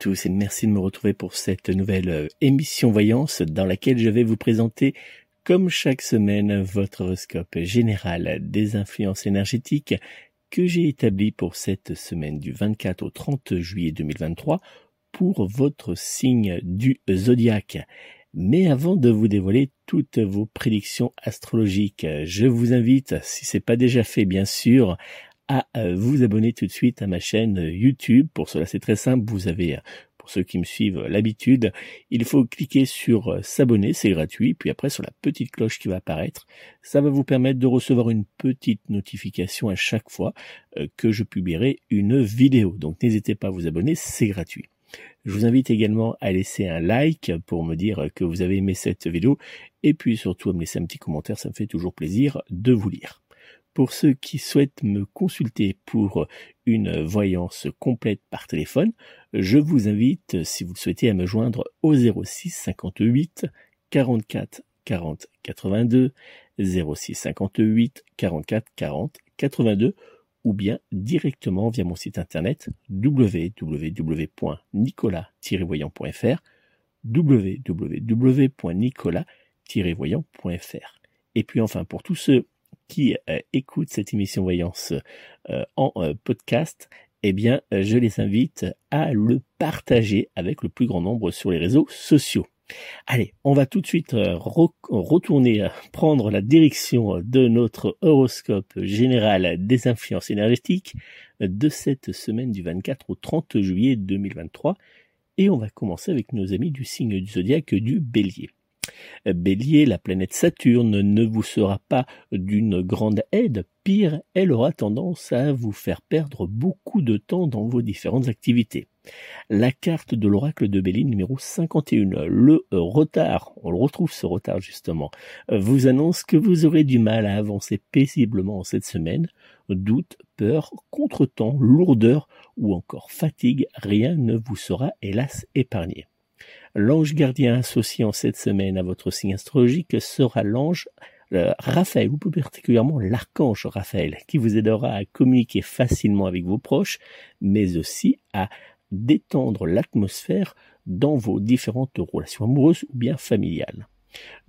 tous et merci de me retrouver pour cette nouvelle euh, émission Voyance dans laquelle je vais vous présenter, comme chaque semaine, votre horoscope général des influences énergétiques que j'ai établi pour cette semaine du 24 au 30 juillet 2023 pour votre signe du zodiaque. Mais avant de vous dévoiler toutes vos prédictions astrologiques, je vous invite, si c'est pas déjà fait bien sûr, à vous abonner tout de suite à ma chaîne YouTube. Pour cela, c'est très simple. Vous avez pour ceux qui me suivent l'habitude, il faut cliquer sur euh, s'abonner, c'est gratuit, puis après sur la petite cloche qui va apparaître, ça va vous permettre de recevoir une petite notification à chaque fois euh, que je publierai une vidéo. Donc n'hésitez pas à vous abonner, c'est gratuit. Je vous invite également à laisser un like pour me dire que vous avez aimé cette vidéo et puis surtout à me laisser un petit commentaire, ça me fait toujours plaisir de vous lire. Pour ceux qui souhaitent me consulter pour une voyance complète par téléphone, je vous invite, si vous le souhaitez, à me joindre au 06 58 44 40 82, 06 58 44 40 82, ou bien directement via mon site internet www.nicolas-voyant.fr www.nicolas-voyant.fr Et puis enfin, pour tous ceux qui euh, écoutent cette émission Voyance euh, en euh, podcast, eh bien, je les invite à le partager avec le plus grand nombre sur les réseaux sociaux. Allez, on va tout de suite retourner prendre la direction de notre horoscope général des influences énergétiques de cette semaine du 24 au 30 juillet 2023 et on va commencer avec nos amis du signe du zodiaque du bélier. Bélier, la planète Saturne ne vous sera pas d'une grande aide, pire, elle aura tendance à vous faire perdre beaucoup de temps dans vos différentes activités. La carte de l'oracle de Béline numéro 51, le retard, on le retrouve ce retard justement, vous annonce que vous aurez du mal à avancer paisiblement cette semaine. Doute, peur, contretemps, lourdeur ou encore fatigue, rien ne vous sera hélas épargné. L'ange gardien associé en cette semaine à votre signe astrologique sera l'ange euh, Raphaël, ou plus particulièrement l'archange Raphaël, qui vous aidera à communiquer facilement avec vos proches, mais aussi à détendre l'atmosphère dans vos différentes relations amoureuses ou bien familiales.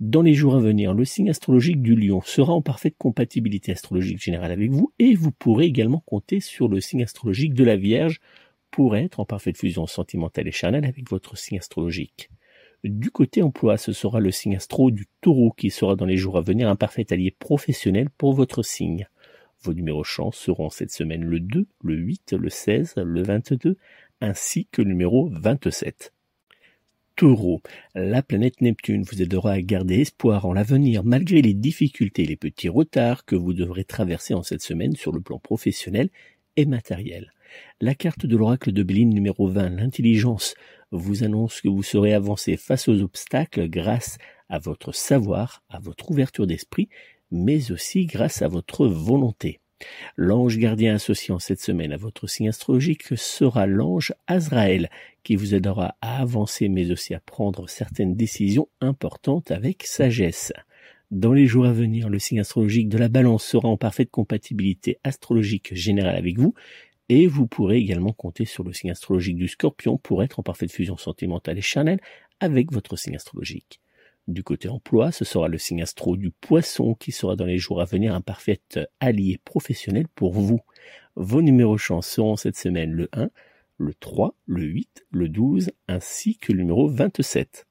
Dans les jours à venir, le signe astrologique du lion sera en parfaite compatibilité astrologique générale avec vous et vous pourrez également compter sur le signe astrologique de la Vierge pour être en parfaite fusion sentimentale et charnelle avec votre signe astrologique. Du côté emploi, ce sera le signe astro du taureau qui sera dans les jours à venir un parfait allié professionnel pour votre signe. Vos numéros chance seront cette semaine le 2, le 8, le 16, le 22, ainsi que le numéro 27. Taureau, la planète Neptune vous aidera à garder espoir en l'avenir malgré les difficultés et les petits retards que vous devrez traverser en cette semaine sur le plan professionnel et matériel. La carte de l'oracle de Béline numéro 20, l'intelligence, vous annonce que vous serez avancé face aux obstacles grâce à votre savoir, à votre ouverture d'esprit, mais aussi grâce à votre volonté. L'ange gardien associé en cette semaine à votre signe astrologique sera l'ange Azraël, qui vous aidera à avancer mais aussi à prendre certaines décisions importantes avec sagesse. Dans les jours à venir, le signe astrologique de la balance sera en parfaite compatibilité astrologique générale avec vous, et vous pourrez également compter sur le signe astrologique du scorpion pour être en parfaite fusion sentimentale et charnelle avec votre signe astrologique. Du côté emploi, ce sera le signe astro du poisson qui sera dans les jours à venir un parfait allié professionnel pour vous. Vos numéros chance seront cette semaine le 1, le 3, le 8, le 12 ainsi que le numéro 27.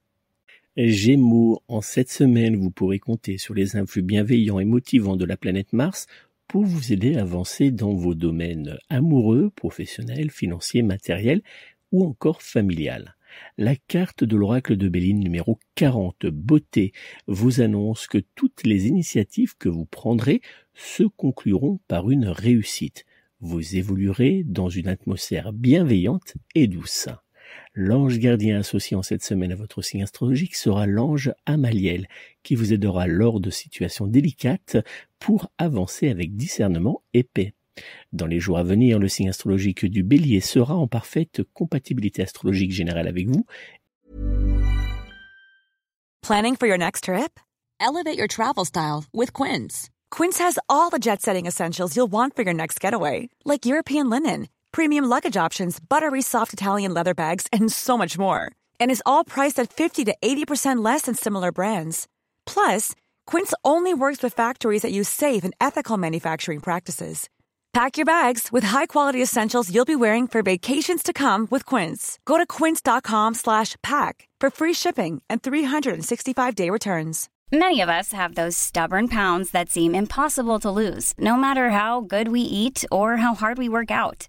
Gémeaux, en cette semaine, vous pourrez compter sur les influx bienveillants et motivants de la planète Mars pour vous aider à avancer dans vos domaines amoureux, professionnels, financiers, matériels ou encore familial. La carte de l'oracle de Béline numéro 40, beauté, vous annonce que toutes les initiatives que vous prendrez se concluront par une réussite. Vous évoluerez dans une atmosphère bienveillante et douce. L'ange gardien associé en cette semaine à votre signe astrologique sera l'ange Amaliel, qui vous aidera lors de situations délicates pour avancer avec discernement et paix. Dans les jours à venir, le signe astrologique du bélier sera en parfaite compatibilité astrologique générale avec vous. Planning for your next trip? Elevate your travel style with Quince. Quince has all the jet setting essentials you'll want for your next getaway, like European linen, premium luggage options, buttery soft Italian leather bags, and so much more. And is all priced at 50 to 80% less than similar brands. Plus, Quince only works with factories that use safe and ethical manufacturing practices. Pack your bags with high-quality essentials you'll be wearing for vacations to come with Quince. Go to quince.com slash pack for free shipping and 365-day returns. Many of us have those stubborn pounds that seem impossible to lose, no matter how good we eat or how hard we work out.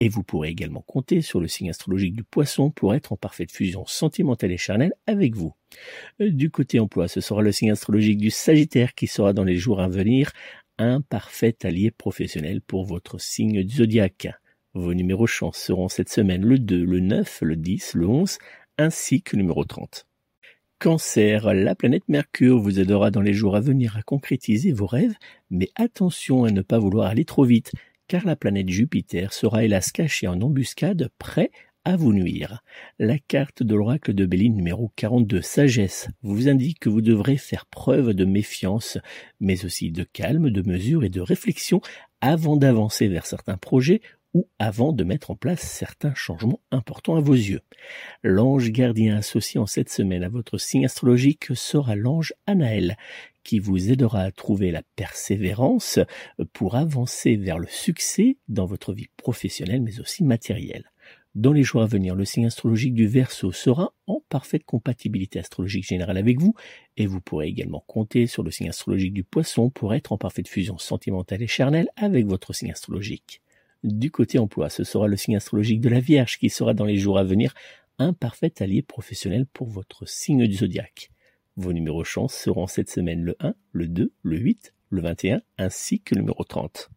Et vous pourrez également compter sur le signe astrologique du poisson pour être en parfaite fusion sentimentale et charnelle avec vous. Euh, du côté emploi, ce sera le signe astrologique du Sagittaire qui sera dans les jours à venir un parfait allié professionnel pour votre signe zodiaque. Vos numéros chance seront cette semaine le 2, le 9, le 10, le 11, ainsi que le numéro 30. Cancer, la planète Mercure vous aidera dans les jours à venir à concrétiser vos rêves, mais attention à ne pas vouloir aller trop vite, car la planète Jupiter sera hélas cachée en embuscade, prêt à vous nuire. La carte de l'oracle de Béline numéro 42, sagesse, vous indique que vous devrez faire preuve de méfiance, mais aussi de calme, de mesure et de réflexion avant d'avancer vers certains projets ou avant de mettre en place certains changements importants à vos yeux. L'ange gardien associé en cette semaine à votre signe astrologique sera l'ange Anaël, qui vous aidera à trouver la persévérance pour avancer vers le succès dans votre vie professionnelle mais aussi matérielle. Dans les jours à venir, le signe astrologique du Verseau sera en parfaite compatibilité astrologique générale avec vous et vous pourrez également compter sur le signe astrologique du Poisson pour être en parfaite fusion sentimentale et charnelle avec votre signe astrologique. Du côté emploi, ce sera le signe astrologique de la Vierge qui sera dans les jours à venir un parfait allié professionnel pour votre signe du zodiaque. Vos numéros chance seront cette semaine le 1, le 2, le 8, le 21 ainsi que le numéro 30.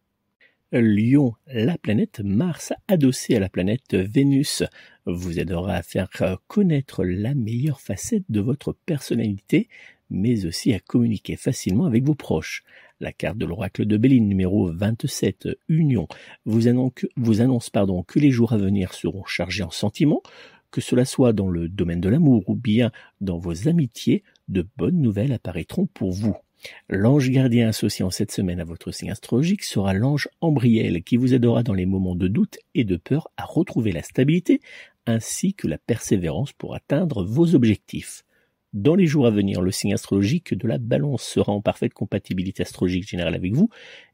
Lion, la planète Mars adossée à la planète Vénus vous aidera à faire connaître la meilleure facette de votre personnalité, mais aussi à communiquer facilement avec vos proches. La carte de l'oracle de Béline numéro 27, Union, vous annonce, pardon, que les jours à venir seront chargés en sentiments, que cela soit dans le domaine de l'amour ou bien dans vos amitiés, de bonnes nouvelles apparaîtront pour vous. L'ange gardien associé en cette semaine à votre signe astrologique sera l'ange Ambriel qui vous aidera dans les moments de doute et de peur à retrouver la stabilité ainsi que la persévérance pour atteindre vos objectifs. Dans les jours à venir, le signe astrologique de la balance sera en parfaite compatibilité astrologique générale avec vous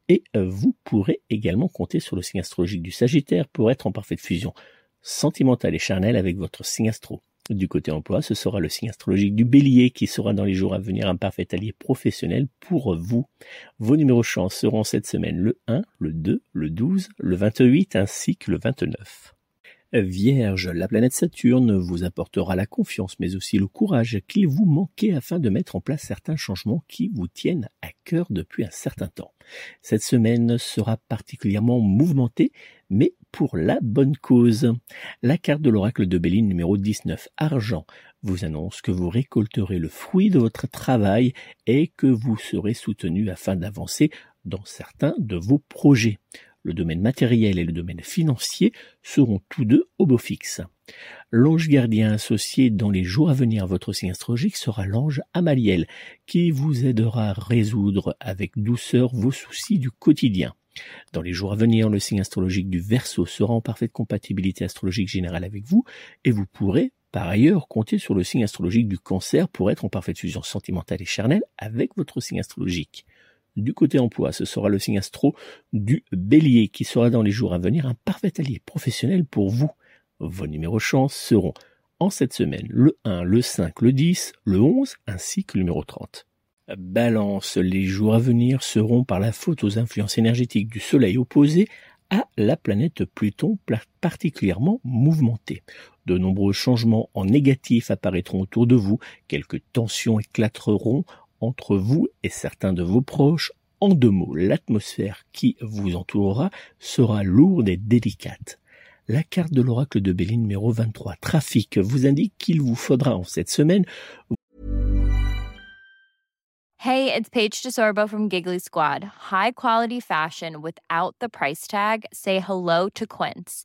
et euh, vous pourrez également compter sur le signe astrologique du Sagittaire pour être en parfaite fusion sentimentale et charnelle avec votre signe astro. Du côté emploi, ce sera le signe astrologique du bélier qui sera dans les jours à venir un parfait allié professionnel pour vous. Vos numéros chance seront cette semaine le 1, le 2, le 12, le 28 ainsi que le 29. Vierge, la planète Saturne vous apportera la confiance mais aussi le courage qu'il vous manquait afin de mettre en place certains changements qui vous tiennent à cœur depuis un certain temps. Cette semaine sera particulièrement mouvementée mais pour la bonne cause. La carte de l'oracle de Béline numéro 19, argent, vous annonce que vous récolterez le fruit de votre travail et que vous serez soutenu afin d'avancer dans certains de vos projets. Le domaine matériel et le domaine financier seront tous deux au beau fixe. L'ange gardien associé dans les jours à venir à votre signe astrologique sera l'ange Amaliel, qui vous aidera à résoudre avec douceur vos soucis du quotidien. Dans les jours à venir, le signe astrologique du Verseau sera en parfaite compatibilité astrologique générale avec vous et vous pourrez par ailleurs compter sur le signe astrologique du Cancer pour être en parfaite fusion sentimentale et charnelle avec votre signe astrologique. Du côté emploi, ce sera le signe astro du Bélier qui sera dans les jours à venir un parfait allié professionnel pour vous. Vos numéros chance seront en cette semaine le 1, le 5, le 10, le 11 ainsi que le numéro 30. Balance, les jours à venir seront par la faute aux influences énergétiques du Soleil opposé à la planète Pluton particulièrement mouvementée. De nombreux changements en négatif apparaîtront autour de vous, quelques tensions éclateront entre vous et certains de vos proches. En deux mots, l'atmosphère qui vous entourera sera lourde et délicate. La carte de l'oracle de Béline numéro 23, trafic, vous indique qu'il vous faudra en cette semaine Hey, it's Paige DeSorbo from Giggly Squad. High quality fashion without the price tag. Say hello to Quince.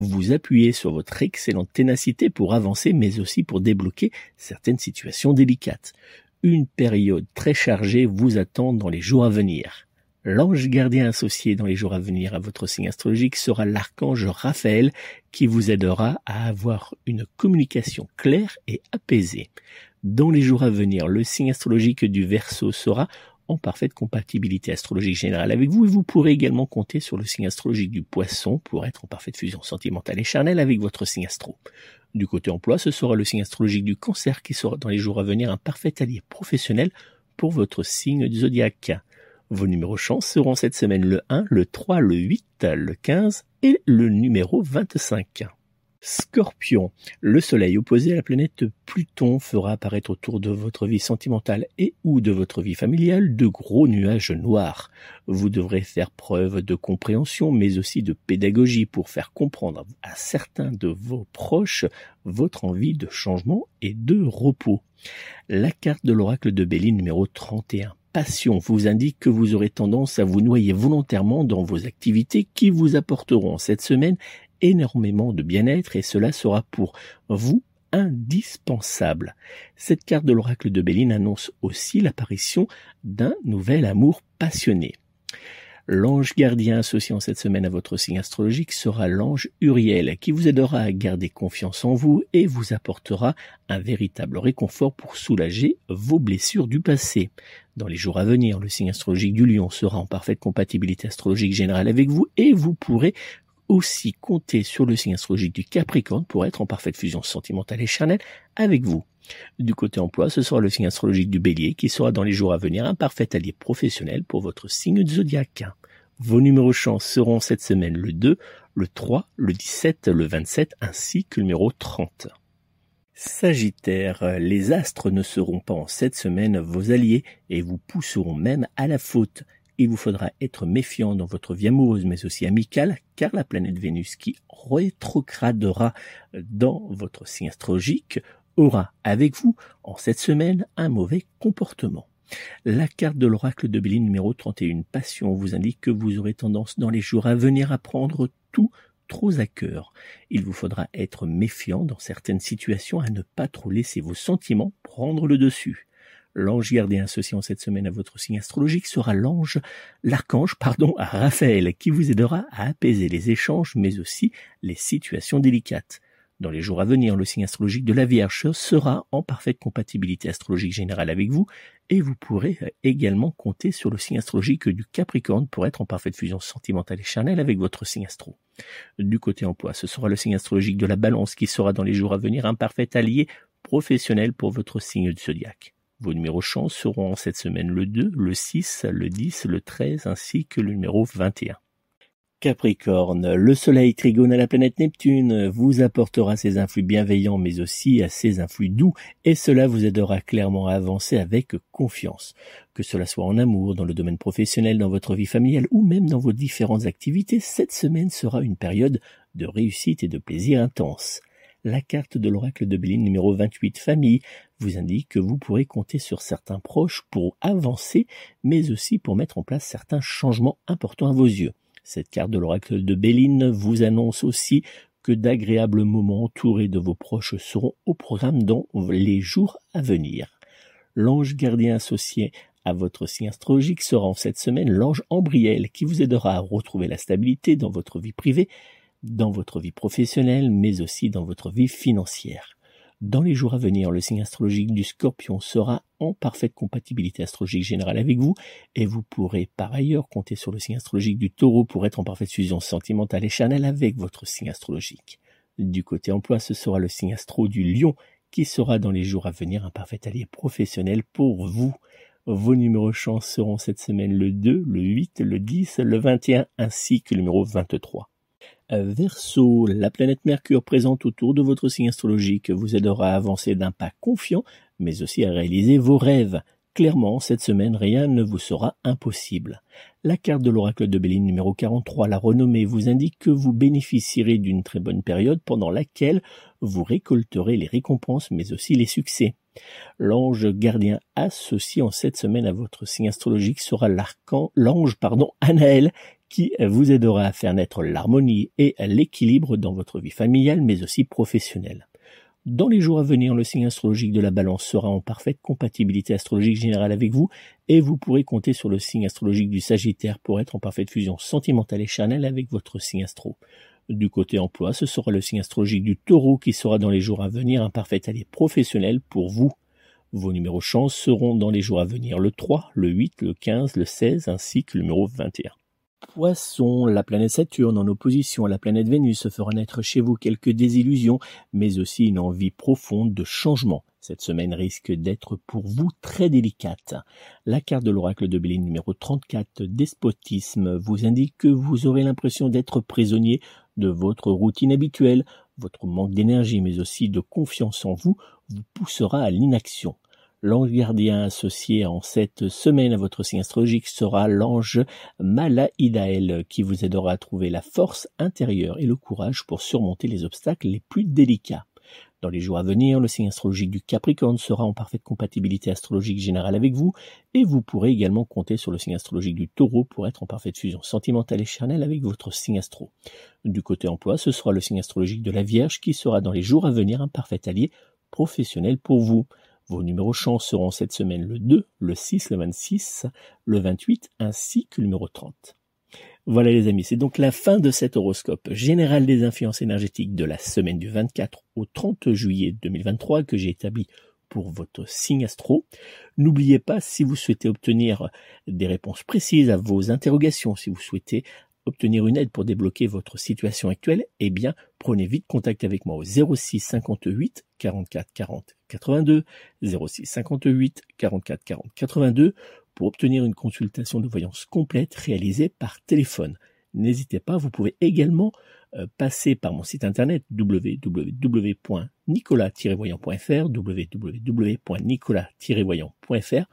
Vous appuyez sur votre excellente ténacité pour avancer, mais aussi pour débloquer certaines situations délicates. Une période très chargée vous attend dans les jours à venir. L'ange gardien associé dans les jours à venir à votre signe astrologique sera l'archange Raphaël qui vous aidera à avoir une communication claire et apaisée. Dans les jours à venir, le signe astrologique du Verseau sera en parfaite compatibilité astrologique générale avec vous et vous pourrez également compter sur le signe astrologique du poisson pour être en parfaite fusion sentimentale et charnelle avec votre signe astro. Du côté emploi, ce sera le signe astrologique du cancer qui sera dans les jours à venir un parfait allié professionnel pour votre signe du zodiaque. Vos numéros chance seront cette semaine le 1, le 3, le 8, le 15 et le numéro 25. Scorpion, le soleil opposé à la planète Pluton fera apparaître autour de votre vie sentimentale et ou de votre vie familiale de gros nuages noirs. Vous devrez faire preuve de compréhension mais aussi de pédagogie pour faire comprendre à certains de vos proches votre envie de changement et de repos. La carte de l'oracle de Béline numéro 31 passion vous indique que vous aurez tendance à vous noyer volontairement dans vos activités qui vous apporteront cette semaine énormément de bien-être et cela sera pour vous indispensable. Cette carte de l'oracle de Béline annonce aussi l'apparition d'un nouvel amour passionné. L'ange gardien associé en cette semaine à votre signe astrologique sera l'ange Uriel qui vous aidera à garder confiance en vous et vous apportera un véritable réconfort pour soulager vos blessures du passé. Dans les jours à venir, le signe astrologique du lion sera en parfaite compatibilité astrologique générale avec vous et vous pourrez aussi compter sur le signe astrologique du Capricorne pour être en parfaite fusion sentimentale et charnelle avec vous. Du côté emploi, ce sera le signe astrologique du bélier qui sera dans les jours à venir un parfait allié professionnel pour votre signe de zodiaque. Vos numéros chance seront cette semaine le 2, le 3, le 17, le 27 ainsi que le numéro 30. Sagittaire, les astres ne seront pas en cette semaine vos alliés et vous pousseront même à la faute. Il vous faudra être méfiant dans votre vie amoureuse mais aussi amicale car la planète Vénus qui rétrogradera dans votre signe astrologique aura avec vous en cette semaine un mauvais comportement. La carte de l'oracle de Béline numéro 31, Passion, vous indique que vous aurez tendance dans les jours à venir à prendre tout trop à cœur. Il vous faudra être méfiant dans certaines situations à ne pas trop laisser vos sentiments prendre le dessus. L'ange gardien associé en cette semaine à votre signe astrologique sera l'ange, l'archange, pardon, à Raphaël, qui vous aidera à apaiser les échanges, mais aussi les situations délicates. Dans les jours à venir, le signe astrologique de la Vierge sera en parfaite compatibilité astrologique générale avec vous et vous pourrez également compter sur le signe astrologique du Capricorne pour être en parfaite fusion sentimentale et charnelle avec votre signe astro. Du côté emploi, ce sera le signe astrologique de la Balance qui sera dans les jours à venir un parfait allié professionnel pour votre signe du zodiaque. Vos numéros chance seront cette semaine le 2, le 6, le 10, le 13 ainsi que le numéro 21. Capricorne, le soleil trigone à la planète Neptune vous apportera ses influx bienveillants mais aussi à ses influx doux et cela vous aidera clairement à avancer avec confiance. Que cela soit en amour, dans le domaine professionnel, dans votre vie familiale ou même dans vos différentes activités, cette semaine sera une période de réussite et de plaisir intense. La carte de l'oracle de Béline numéro 28 famille vous indique que vous pourrez compter sur certains proches pour avancer mais aussi pour mettre en place certains changements importants à vos yeux. Cette carte de l'oracle de Béline vous annonce aussi que d'agréables moments entourés de vos proches seront au programme dans les jours à venir. L'ange gardien associé à votre signe astrologique sera en cette semaine l'ange Ambriel qui vous aidera à retrouver la stabilité dans votre vie privée, dans votre vie professionnelle, mais aussi dans votre vie financière. Dans les jours à venir, le signe astrologique du scorpion sera en parfaite compatibilité astrologique générale avec vous et vous pourrez par ailleurs compter sur le signe astrologique du taureau pour être en parfaite fusion sentimentale et charnelle avec votre signe astrologique. Du côté emploi, ce sera le signe astro du lion qui sera dans les jours à venir un parfait allié professionnel pour vous. Vos numéros chance seront cette semaine le 2, le 8, le 10, le 21 ainsi que le numéro 23. Verseau, la planète Mercure présente autour de votre signe astrologique vous aidera à avancer d'un pas confiant, mais aussi à réaliser vos rêves. Clairement, cette semaine, rien ne vous sera impossible. La carte de l'oracle de Béline numéro 43, la renommée, vous indique que vous bénéficierez d'une très bonne période pendant laquelle vous récolterez les récompenses, mais aussi les succès. L'ange gardien associé en cette semaine à votre signe astrologique sera l'ange, pardon, Anaël, qui vous aidera à faire naître l'harmonie et l'équilibre dans votre vie familiale mais aussi professionnelle. Dans les jours à venir, le signe astrologique de la balance sera en parfaite compatibilité astrologique générale avec vous et vous pourrez compter sur le signe astrologique du Sagittaire pour être en parfaite fusion sentimentale et charnelle avec votre signe astro. Du côté emploi, ce sera le signe astrologique du taureau qui sera dans les jours à venir un parfait allié professionnel pour vous. Vos numéros chance seront dans les jours à venir le 3, le 8, le 15, le 16 ainsi que le numéro 21. Poisson, la planète Saturne en opposition à la planète Vénus fera naître chez vous quelques désillusions, mais aussi une envie profonde de changement. Cette semaine risque d'être pour vous très délicate. La carte de l'oracle de Béline numéro 34, despotisme, vous indique que vous aurez l'impression d'être prisonnier de votre routine habituelle. Votre manque d'énergie, mais aussi de confiance en vous, vous poussera à l'inaction. L'ange gardien associé en cette semaine à votre signe astrologique sera l'ange Malaïdaël qui vous aidera à trouver la force intérieure et le courage pour surmonter les obstacles les plus délicats. Dans les jours à venir, le signe astrologique du Capricorne sera en parfaite compatibilité astrologique générale avec vous et vous pourrez également compter sur le signe astrologique du Taureau pour être en parfaite fusion sentimentale et charnelle avec votre signe astro. Du côté emploi, ce sera le signe astrologique de la Vierge qui sera dans les jours à venir un parfait allié professionnel pour vous. Vos numéros chance seront cette semaine le 2, le 6, le 26, le 28 ainsi que le numéro 30. Voilà les amis, c'est donc la fin de cet horoscope général des influences énergétiques de la semaine du 24 au 30 juillet 2023 que j'ai établi pour votre signe astro. N'oubliez pas, si vous souhaitez obtenir des réponses précises à vos interrogations, si vous souhaitez obtenir une aide pour débloquer votre situation actuelle, eh bien, prenez vite contact avec moi au 06 58 44 40 82, 06 58 44 40 82 pour obtenir une consultation de voyance complète réalisée par téléphone. N'hésitez pas, vous pouvez également euh, passer par mon site internet www.nicolas-voyant.fr www.nicolas-voyant.fr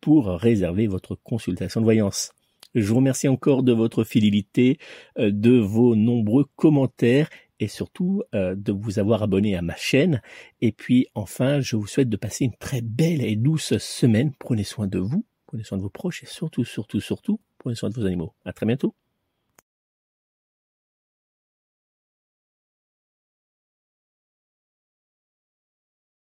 pour réserver votre consultation de voyance. Je vous remercie encore de votre fidélité, euh, de vos nombreux commentaires et surtout euh, de vous avoir abonné à ma chaîne. Et puis enfin, je vous souhaite de passer une très belle et douce semaine. Prenez soin de vous, prenez soin de vos proches et surtout, surtout, surtout, prenez soin de vos animaux. À très bientôt.